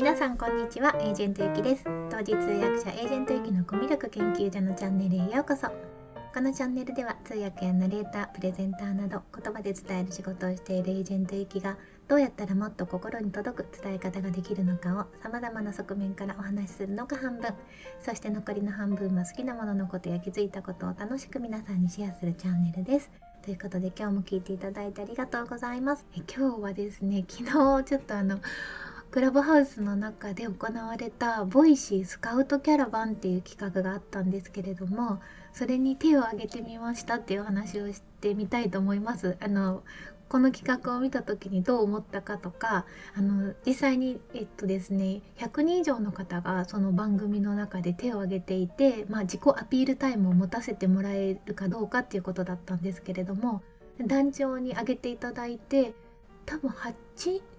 皆さんこんにちはエージェントゆきです。当時通訳者エージェントゆきのコミュ力研究所のチャンネルへようこそ。このチャンネルでは通訳やナレータープレゼンターなど言葉で伝える仕事をしているエージェントゆきがどうやったらもっと心に届く伝え方ができるのかを様々な側面からお話しするのが半分。そして残りの半分は好きなもののことや気づいたことを楽しく皆さんにシェアするチャンネルです。ということで今日も聞いていただいてありがとうございます。え今日はですね昨日ちょっとあのクラブハウスの中で行われたボイシースカウトキャラバンっていう企画があったんですけれどもそれに手を挙げてみましたっていう話をしてみたいと思います。あのこの企画を見た時にどう思ったかとかあの実際にえっとですね100人以上の方がその番組の中で手を挙げていて、まあ、自己アピールタイムを持たせてもらえるかどうかっていうことだったんですけれども壇上に挙げていただいて多分8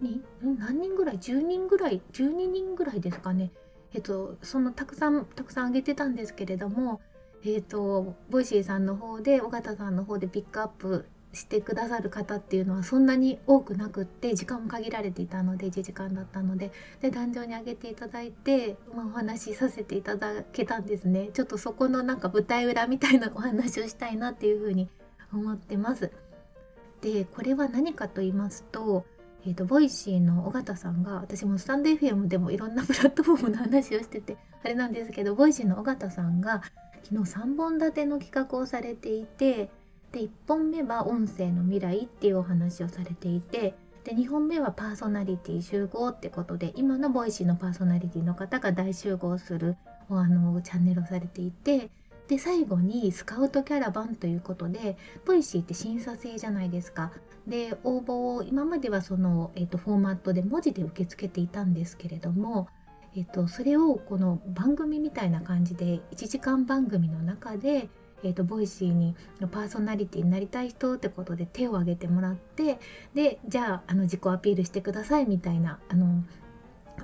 人？何人ぐらい？10人ぐらい？12人ぐらいですかね。えっとそのたくさんたくさん挙げてたんですけれどもえっとボイシーさんの方で尾形さんの方でピックアップしてくださる方っていうのはそんなに多くなくって時間も限られていたので1時間だったので。で壇上に上げていただいて、まあ、お話しさせていただけたんですね。ちょっとそこのなんか舞台裏みたいなお話をしたいなっていうふうに思ってます。でこれは何かと言いますと,、えーと、ボイシーの尾形さんが私もスタンド FM でもいろんなプラットフォームの話をしててあれなんですけどボイシーの尾形さんが昨日3本立ての企画をされていてで1本目は音声の未来っていうお話をされていてで2本目はパーソナリティ集合ってことで今のボイシーのパーソナリティの方が大集合するあのチャンネルをされていてで最後にスカウトキャラバンということでボイシーって審査制じゃないですか。で応募を今まではその、えーと、フォーマットで文字で受け付けていたんですけれども、えーとそれをこの番組みたいな感じで1時間番組の中でえーと、ボイシーにパーソナリティになりたい人ってことで手を挙げてもらってでじゃああの自己アピールしてくださいみたいなあの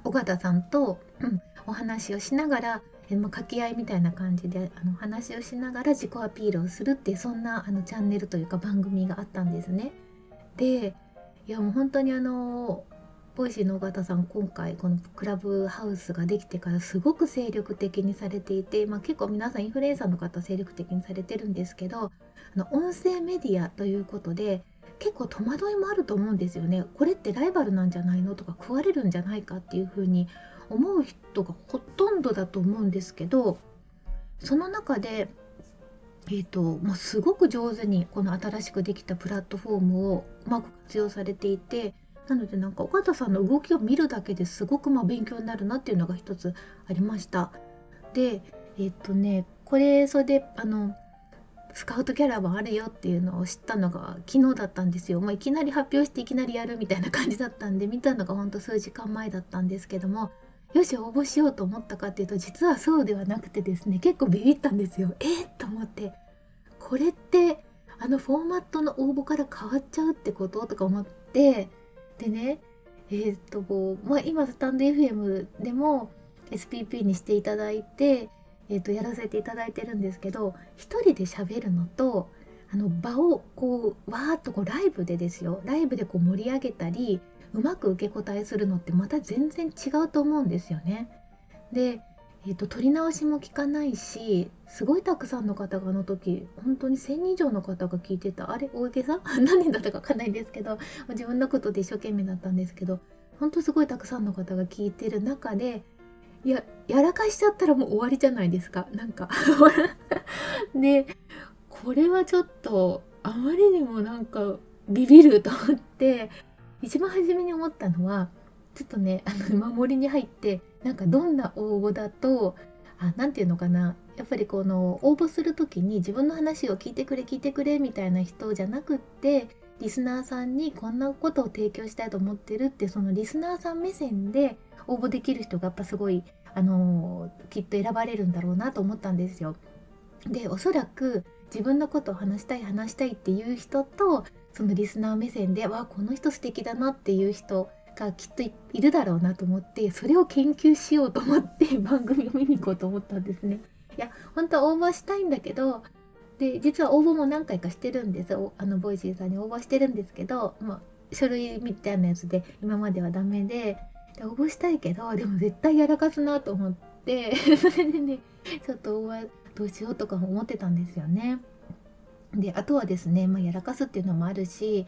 尾形さんと、お話をしながら、まあ、掛け合いみたいな感じであの話をしながら自己アピールをするってそんなあのチャンネルというか番組があったんですね。でいやもう本当にあのボイシーの尾形さん今回このクラブハウスができてからすごく精力的にされていて、まあ、結構皆さんインフルエンサーの方精力的にされてるんですけどあの音声メディアということで結構戸惑いもあると思うんですよね。これってライバルなんじゃないのとか食われるんじゃないかっていうふうに思う人がほとんどだと思うんですけどその中でえーとまあ、すごく上手にこの新しくできたプラットフォームをうまく活用されていてなのでなんか尾形さんの動きを見るだけですごくま勉強になるなっていうのが一つありました。でえっとねこれそれであのスカウトキャラバンあるよっていうのを知ったのが昨日だったんですよ。まあ、いきなり発表していきなりやるみたいな感じだったんで見たのがほんと数時間前だったんですけどもよし応募しようと思ったかっていうと実はそうではなくてですね結構ビビったんですよ。えー、と思ってこれってあのフォーマットの応募から変わっちゃうってこととか思ってでねえー、っとこう、まあ、今スタンド FM でも SPP にしていただいて、えー、っとやらせていただいてるんですけど一人で喋るのとあの場をこうわーっとこうライブでですよライブでこう盛り上げたりうまく受け答えするのってまた全然違うと思うんですよね。でえーと、撮り直しも効かないしすごいたくさんの方があの時本当に1,000人以上の方が聞いてた。あれ大げさ？何人だったか分かんないんですけど自分のことで一生懸命だったんですけど本当すごいたくさんの方が聞いてる中でいややらかしちゃったらもう終わりじゃないですか。なんか でこれはちょっとあまりにもなんかビビると思って一番初めに思ったのはちょっとねあの守りに入ってなんかどんな応募だと何て言うのかなやっぱりこの応募する時に自分の話を聞いてくれ聞いてくれみたいな人じゃなくってリスナーさんにこんなことを提供したいと思ってるってそのリスナーさん目線で応募できる人がやっぱすごいあのきっと選ばれるんだろうなと思ったんですよ。でおそらく自分のことを話したい話したいっていう人とそのリスナー目線でわこの人素敵だなっていう人がきっといるだろうなと思ってそれを研究しようと思って 番組を見に行こうと思ったんですね。いや本当は応募したいんだけどで実は応募も何回かしてるんですあのボイシーさんに応募してるんですけど、まあ、書類みたいなやつで今まではダメでで応募したいけどでも絶対やらかすなと思って それでねちょっと応募どうしようとか思ってたんですよね。であとはですね、まあ、やらかすっていうのもあるし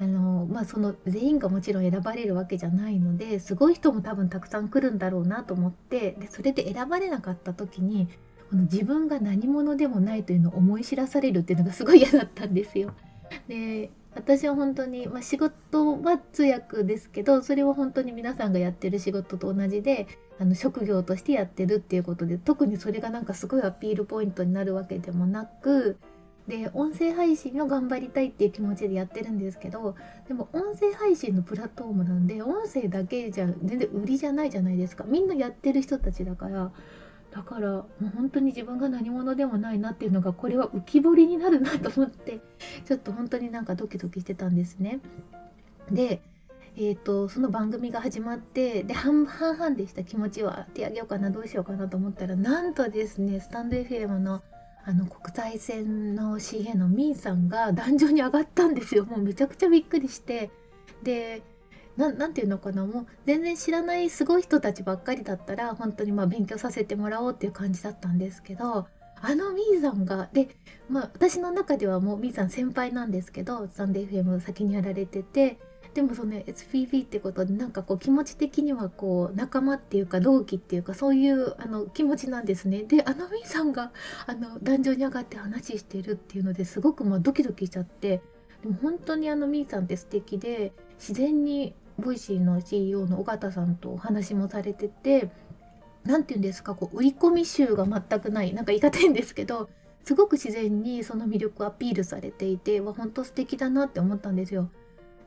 あのまあその全員がもちろん選ばれるわけじゃないのですごい人も多分たくさん来るんだろうなと思ってでそれで選ばれなかった時にこの自分が何者でもないというのを思い知らされるっていうのがすごい嫌だったんですよ。で私は本当に、まあ、仕事は通訳ですけどそれは本当に皆さんがやってる仕事と同じであの職業としてやってるっていうことで特にそれがなんかすごいアピールポイントになるわけでもなくで音声配信を頑張りたいっていう気持ちでやってるんですけどでも音声配信のプラットフォームなんで音声だけじゃ全然売りじゃないじゃないですかみんなやってる人たちだからだからもう本当に自分が何者でもないなっていうのがこれは浮き彫りになるなと思ってちょっと本当になんかドキドキしてたんですね。でえーと、その番組が始まってで半々でした気持ちは手あげようかなどうしようかなと思ったらなんとですねスタンド FM のあの国際線の CA のミンさんが壇上に上がったんですよ。もうめちゃくちゃびっくりして。で何て言うのかな。もう全然知らないすごい人たちばっかりだったら本当にまあ勉強させてもらおうっていう感じだったんですけどあのミーさんがでまあ私の中ではもうミーさん先輩なんですけどサンデー FM 先にやられててでもその SPB ってことでなんかこう気持ち的にはこう仲間っていうか同期っていうかそういうあの気持ちなんですね。であのみーさんがあの壇上に上がって話してるっていうのですごくまあドキドキしちゃってでも本当にあのみーさんって素敵で自然にボイシーの CEO の尾形さんとお話もされてて何て言うんですかこう売り込み臭が全くないなんか言い方変ですけどすごく自然にその魅力をアピールされていてわ本当素敵だなって思ったんですよ。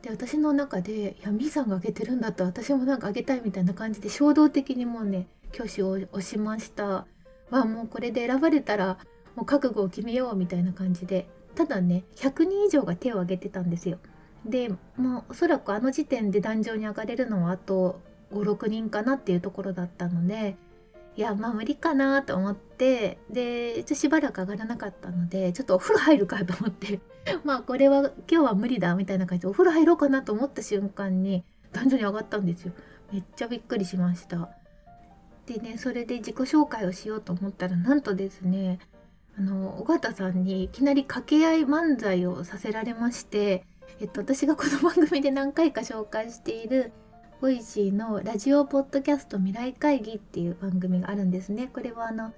で私の中で「いやみーさんがあげてるんだったら私もなんかあげたい」みたいな感じで衝動的にもうね挙手を押しました。わもうこれで選ばれたらもう覚悟を決めようみたいな感じで。ただね100人以上が手を挙げてたんですよ。でもうおそらくあの時点で壇上に上がれるのはあと56人かなっていうところだったのでいやまあ無理かなと思ってでちょっとしばらく上がらなかったのでちょっとお風呂入るかと思って まあこれは今日は無理だみたいな感じでお風呂入ろうかなと思った瞬間に壇上に上がったんですよ。めっちゃびっくりしました。でねそれで自己紹介をしようと思ったらなんとですねあの尾形さんにいきなり掛け合い漫才をさせられましてえっと私がこの番組で何回か紹介しているボイシーのラジオポッドキャスト未来会議っていう番組があるんですね。これはあの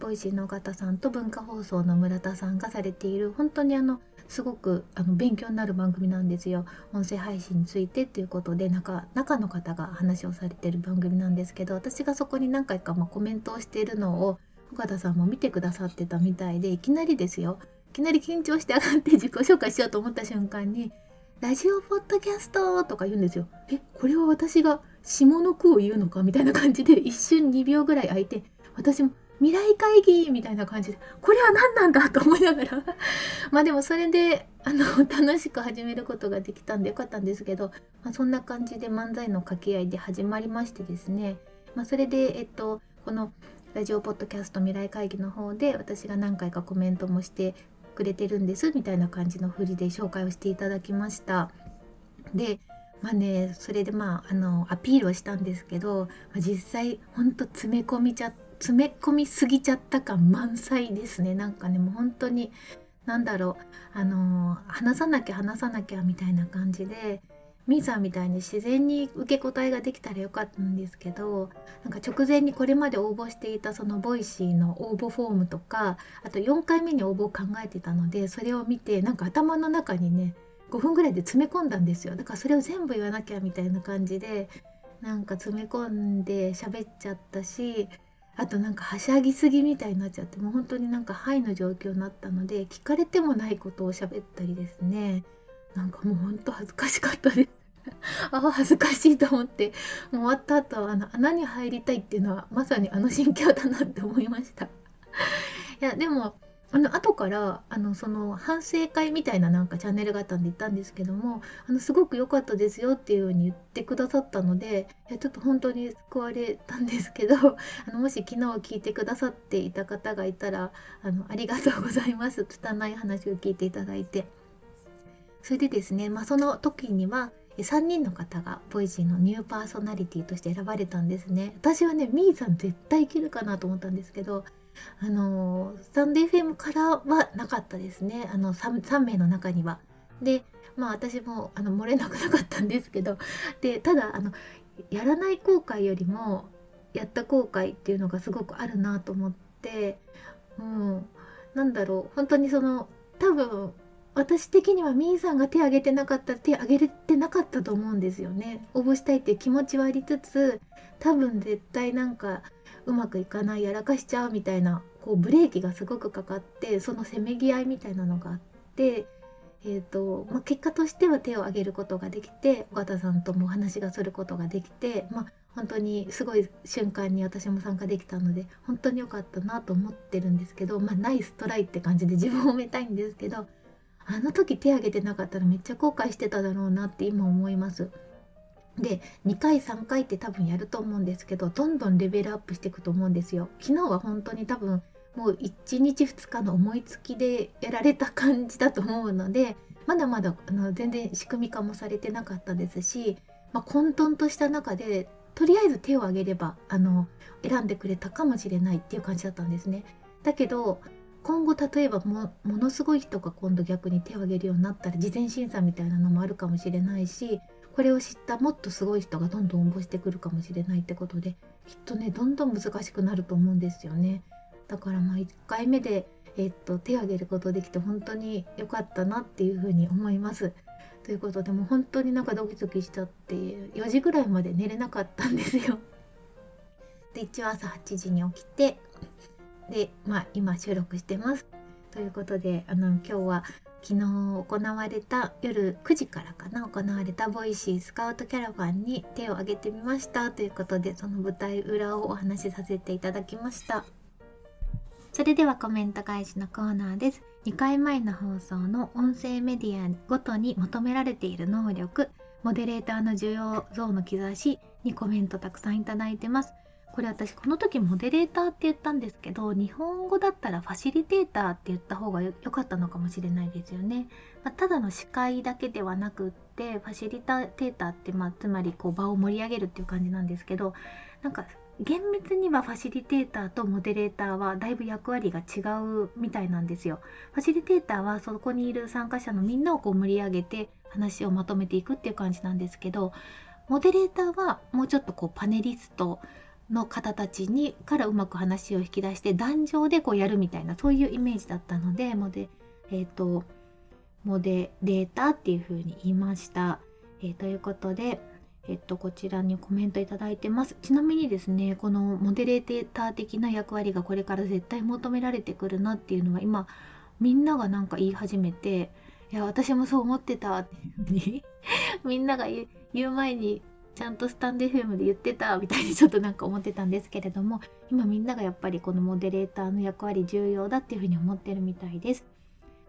ボイシーの尾形さんと文化放送の村田さんがされている本当にあのすごくあの勉強になる番組なんですよ。音声配信についてっていうことで中中の方が話をされてる番組なんですけど私がそこに何回かまコメントをしているのを尾形さんも見てくださってたみたいでいきなりですよ。いきなり緊張して上がって自己紹介しようと思った瞬間に「ラジオポッドキャスト」とか言うんですよ。えこれは私が下の句を言うのか？みたいな感じで一瞬2秒ぐらい空いて私も未来会議みたいな感じでこれは何なんだと思いながら まあでもそれであの 楽しく始めることができたんでよかったんですけど、まあ、そんな感じで漫才の掛け合いで始まりましてですね、まあ、それでえっとこのラジオポッドキャスト未来会議の方で私が何回かコメントもしてくれてるんですみたいな感じの振りで紹介をしていただきました。でまあねそれでまああのアピールをしたんですけど、まあ、実際ほんと詰め込みちゃって詰め込みすぎちゃった感満載ですね。なんかねもう本当に何だろうあの、話さなきゃ話さなきゃみたいな感じでみーさんみたいに自然に受け答えができたらよかったんですけどなんか直前にこれまで応募していたそのボイシーの応募フォームとかあと4回目に応募を考えてたのでそれを見てなんか頭の中にね5分ぐらいで詰め込んだんですよ。だからそれを全部言わなきゃみたいな感じでなんか詰め込んで喋っちゃったしあとなんかはしゃぎすぎみたいになっちゃってもう本当になんかハイの状況になったので聞かれてもないことを喋ったりですね。なんかもうほんと恥ずかしかったです。ああ恥ずかしいと思って。もう終わった後あの穴に入りたいっていうのはまさにあの心境だなって思いました。いやでもあの後からあのその反省会みたいななんかチャンネルがあったんで言ったんですけどもあのすごく良かったですよっていうように言ってくださったのでいやちょっと本当に救われたんですけど あのもし昨日聞いてくださっていた方がいたらあのありがとうございます拙い話を聞いていただいて。それでですね、まあ、その時には3人の方がボイシーのニューパーソナリティとして選ばれたんですね。私はねみーさん絶対いけるかなと思ったんですけどあのスタンド FM からはなかったですね。あの 3, 3名の中には。でまあ私もあの漏れなくなかったんですけど。でただあのやらない後悔よりもやった後悔っていうのがすごくあるなと思って。うん、なんだろう。本当にその多分私的にはみーさんが手挙げてなかったら手挙げれてなかったと思うんですよね。応募したいっていう気持ちはありつつ多分絶対なんかうまくいかないやらかしちゃうみたいなこうブレーキがすごくかかってそのせめぎ合いみたいなのがあって、えーとまあ、結果としては手を挙げることができて尾形さんともお話がすることができて、まあ、本当にすごい瞬間に私も参加できたので本当に良かったなと思ってるんですけどまあナイストライって感じで自分を褒めたいんですけどあの時手挙げてなかったらめっちゃ後悔してただろうなって今思います。で2回3回って多分やると思うんですけどどんどんレベルアップしていくと思うんですよ。昨日は本当に多分もう1日2日の思いつきでやられた感じだと思うのでまだまだあの全然仕組み化もされてなかったですし、まあ、混沌とした中でとりあえず手を挙げればあの選んでくれたかもしれないっていう感じだったんですね。だけど今後例えばものすごい人が今度逆に手を挙げるようになったら事前審査みたいなのもあるかもしれないしこれを知ったもっとすごい人がどんどん応募してくるかもしれないってことできっとねどんどん難しくなると思うんですよね。だからまあ1回目で、えっと、手を挙げることできて本当に良かったなっていうふうに思います。ということでもう本当になんかドキドキしちゃって4時ぐらいまで寝れなかったんですよ。で一応朝8時に起きてでまあ今収録してます。ということであの今日は昨日行われた夜9時からかな行われたボイシースカウトキャラバンに手を挙げてみましたということでその舞台裏をお話しさせていただきました。それではコメント返しのコーナーです。2回前の放送の音声メディアごとに求められている能力、モデレーターの需要像の兆しにコメントたくさんいただいてます。これ私この時モデレーターって言ったんですけど日本語だったらファシリテーターって言った方が良かったのかもしれないですよね。まあ、ただの司会だけではなくってファシリテーターって、まあ、つまりこう場を盛り上げるっていう感じなんですけどなんか厳密にはファシリテーターとモデレーターはだいぶ役割が違うみたいなんですよ。ファシリテーターはそこにいる参加者のみんなをこう盛り上げて話をまとめていくっていう感じなんですけどモデレーターはもうちょっとこうパネリストの方たちにからうまく話を引き出して壇上でこうやるみたいなそういうイメージだったのでモデ,、えーと、モデレーターっていうふうに言いました。えー、ということでえっと、こちらにコメントいただいてます。ちなみにですね、このモデレーター的な役割がこれから絶対求められてくるなっていうのは今、みんながなんか言い始めて、いや、私もそう思ってたっていうふうにみんなが言う前にちゃんとスタンド FM で言ってたみたいにちょっとなんか思ってたんですけれども、今みんながやっぱりこのモデレーターの役割重要だっていうふうに思ってるみたいです。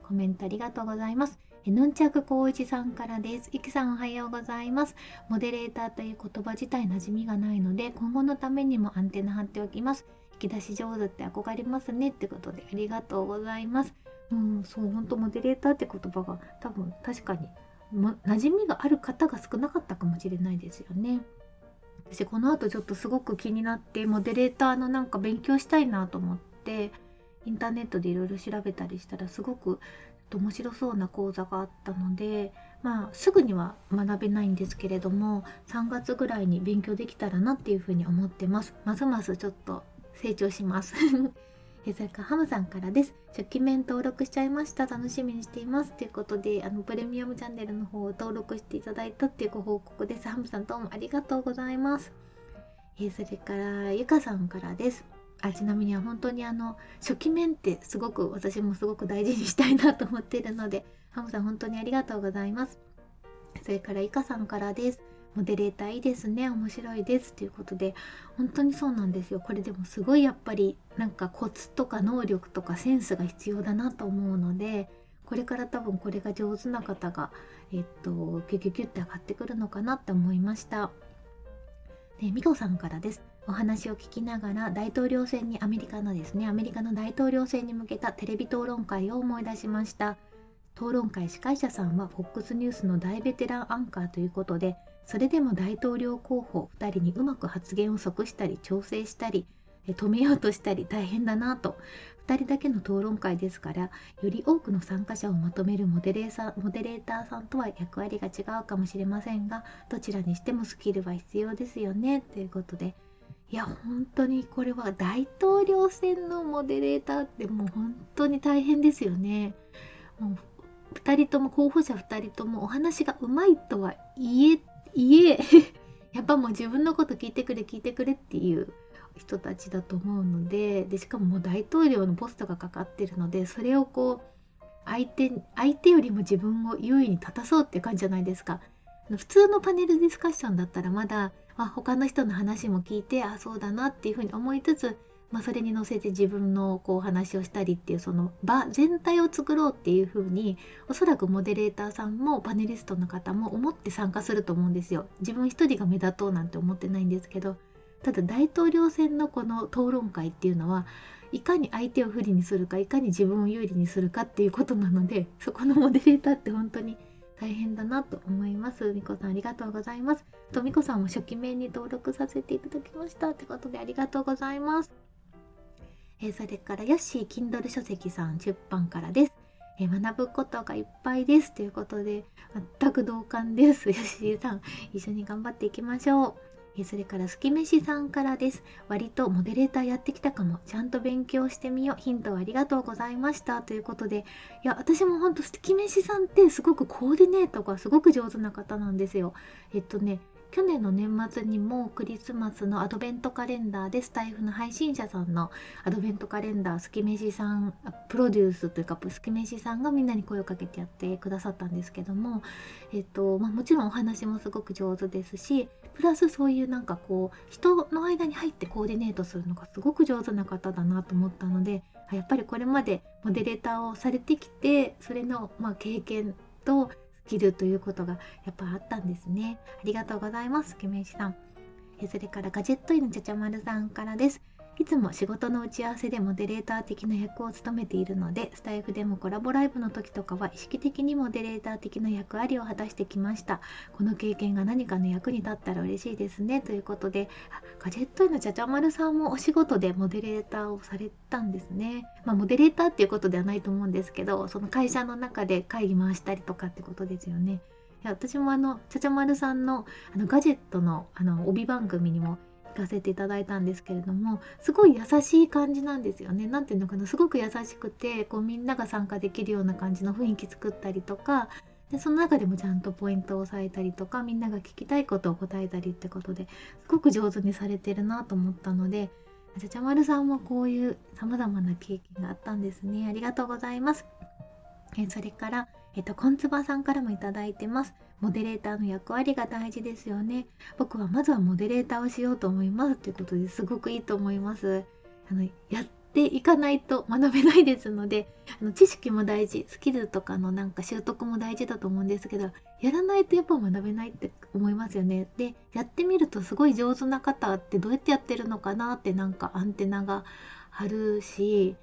コメントありがとうございます。ヌンチャク光一さんからです。いきさんおはようございます。モデレーターという言葉自体馴染みがないので、今後のためにもアンテナ張っておきます。引き出し上手って憧れますねってことでありがとうございます。うん、そう、本当モデレーターって言葉が多分確かに、馴染みがある方が少なかったかもしれないですよね。私この後ちょっとすごく気になってモデレーターのなんか勉強したいなと思ってインターネットでいろいろ調べたりしたらすごく面白そうな講座があったのでまあすぐには学べないんですけれども3月ぐらいに勉強できたらなっていうふうに思ってますますますちょっと成長しますそれからハムさんからです。初期面登録しちゃいました。楽しみにしています。ということで、あの、プレミアムチャンネルの方を登録していただいたっていうご報告です。ハムさんどうもありがとうございます。えそれから、ゆかさんからです。あちなみに本当にあの初期面ってすごく私もすごく大事にしたいなと思っているのでハムさん本当にありがとうございますそれからイカさんからですモデレーターいいですね面白いですということで本当にそうなんですよ。これでもすごいやっぱりなんかコツとか能力とかセンスが必要だなと思うのでこれから多分これが上手な方がえっとキュキュキュって上がってくるのかなって思いました。でミコさんからです。お話を聞きながら大統領選にアメリカのですねアメリカの大統領選に向けたテレビ討論会を思い出しました。討論会司会者さんは FOX ニュースの大ベテランアンカーということでそれでも大統領候補2人にうまく発言を即したり調整したり止めようとしたり大変だなと2人だけの討論会ですからより多くの参加者をまとめるモデレーモデレーターさんとは役割が違うかもしれませんがどちらにしてもスキルは必要ですよねということでいや本当にこれは大統領選のモデレーターってもう本当に大変ですよね。もう2人とも候補者2人ともお話がうまいとはいえいえ やっぱもう自分のこと聞いてくれ聞いてくれっていう人たちだと思うのででしかももう大統領のポストがかかってるのでそれをこう相手相手よりも自分を優位に立たそうってう感じじゃないですか。普通のパネルディスカッションだったらまだ、まあ、他の人の話も聞いてあそうだなっていうふうに思いつつ、まあ、それに乗せて自分のこう話をしたりっていうその場全体を作ろうっていうふうにおそらくモデレーターさんもパネリストの方も思って参加すると思うんですよ。自分一人が目立とうなんて思ってないんですけどただ大統領選のこの討論会っていうのはいかに相手を不利にするかいかに自分を有利にするかっていうことなのでそこのモデレーターって本当に大変だなと思います。みこさんありがとうございます。とみこさんも初期面に登録させていただきましたってことでありがとうございます。え、それからヨッシー Kindle 書籍さん出版からです。え、学ぶことがいっぱいですということで全く同感です。ヨッシーさん一緒に頑張っていきましょう。それからすきめしさんからです。割とモデレーターやってきたかも。ちゃんと勉強してみよう。ヒントありがとうございました。ということで、いや、私もほんとすきめしさんってすごくコーディネートがすごく上手な方なんですよ。えっとね、去年の年末にもクリスマスのアドベントカレンダーでスタイフの配信者さんのアドベントカレンダースキメシさんプロデュースというかスキメシさんがみんなに声をかけてやってくださったんですけども、えっとまあ、もちろんお話もすごく上手ですしプラスそういうなんかこう人の間に入ってコーディネートするのがすごく上手な方だなと思ったのでやっぱりこれまでモデレーターをされてきてそれのまあ経験と切るということがやっぱあったんですね。ありがとうございます、けめいしさん。えそれからガジェットインのちゃちゃまるさんからです。いつも仕事の打ち合わせでモデレーター的な役を務めているのでスタイフでもコラボライブの時とかは意識的にモデレーター的な役割を果たしてきました。この経験が何かの役に立ったら嬉しいですね。ということでガジェットイのちゃちゃまるさんもお仕事でモデレーターをされたんですね。まあ、モデレーターっていうことではないと思うんですけどその会社の中で会議回したりとかってことですよね。いや私もあのちゃちゃまるさんのあのガジェットのあの帯番組にも行かせていただいたんですけれどもすごい優しい感じなんですよね。何ていうのかなすごく優しくてこうみんなが参加できるような感じの雰囲気作ったりとかでその中でもちゃんとポイントを押さえたりとかみんなが聞きたいことを答えたりってことですごく上手にされてるなと思ったのでじゃちゃまるさんもこういう様々な経験があったんですね。ありがとうございます。えそれから、えっと、こんつばさんからもいただいてます。モデレーターの役割が大事ですよね。僕はまずはモデレーターをしようと思いますということですごくいいと思います。あのやっていかないと学べないですのであの知識も大事スキルとかのなんか習得も大事だと思うんですけどやらないとやっぱ学べないって思いますよね。でやってみるとすごい上手な方ってどうやってやってるのかなってなんかアンテナが張るし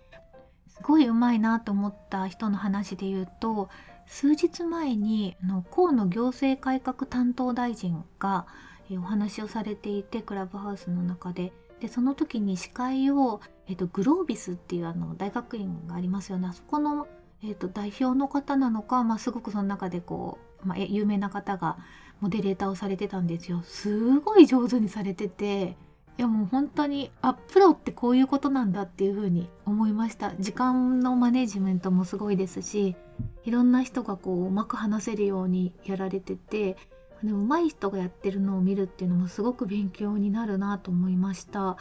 すごい上手いなと思った人の話で言うと数日前にあの河野行政改革担当大臣が、えお話をされていてクラブハウスの中で。でその時に司会を、えっと、グロービスっていうあの大学院がありますよね。あそこの、えっと、代表の方なのか、まあ、すごくその中でこう、まあ、有名な方がモデレーターをされてたんですよ。すごい上手にされてて。いやもう本当にあプロってこういうことなんだっていうふうに思いました。時間のマネジメントもすごいですしいろんな人がこううまく話せるようにやられててでも上手い人がやってるのを見るっていうのもすごく勉強になるなと思いました。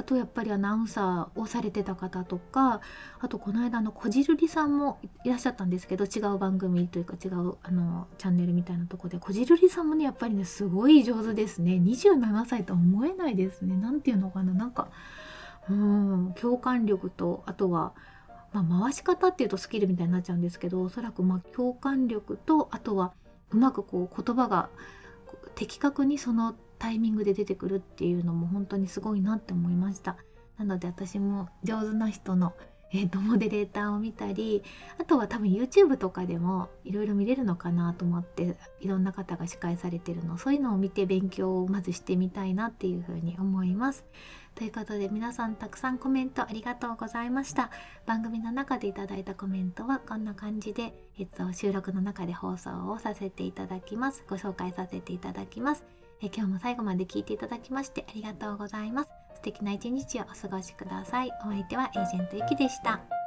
あとやっぱりアナウンサーをされてた方とかあとこの間のこじるりさんもいらっしゃったんですけど違う番組というか違うあのチャンネルみたいなとこでこじるりさんもねやっぱりねすごい上手ですね。27歳とは思えないですね。何ていうのかな。なんかうん共感力とあとはまあ、回し方っていうとスキルみたいになっちゃうんですけどおそらくま共感力とあとはうまくこう言葉が的確にそのタイミングで出てくるっていうのも本当にすごいなって思いましたなので私も上手な人のえー、とモデレーターを見たりあとは多分 YouTube とかでもいろいろ見れるのかなと思っていろんな方が司会されてるのそういうのを見て勉強をまずしてみたいなっていうふうに思います。ということで皆さんたくさんコメントありがとうございました。番組の中でいただいたコメントはこんな感じで、えっと、収録の中で放送をさせていただきます。ご紹介させていただきます。え今日も最後まで聞いていただきましてありがとうございます。素敵な一日をお過ごしください。お相手はエージェントゆきでした。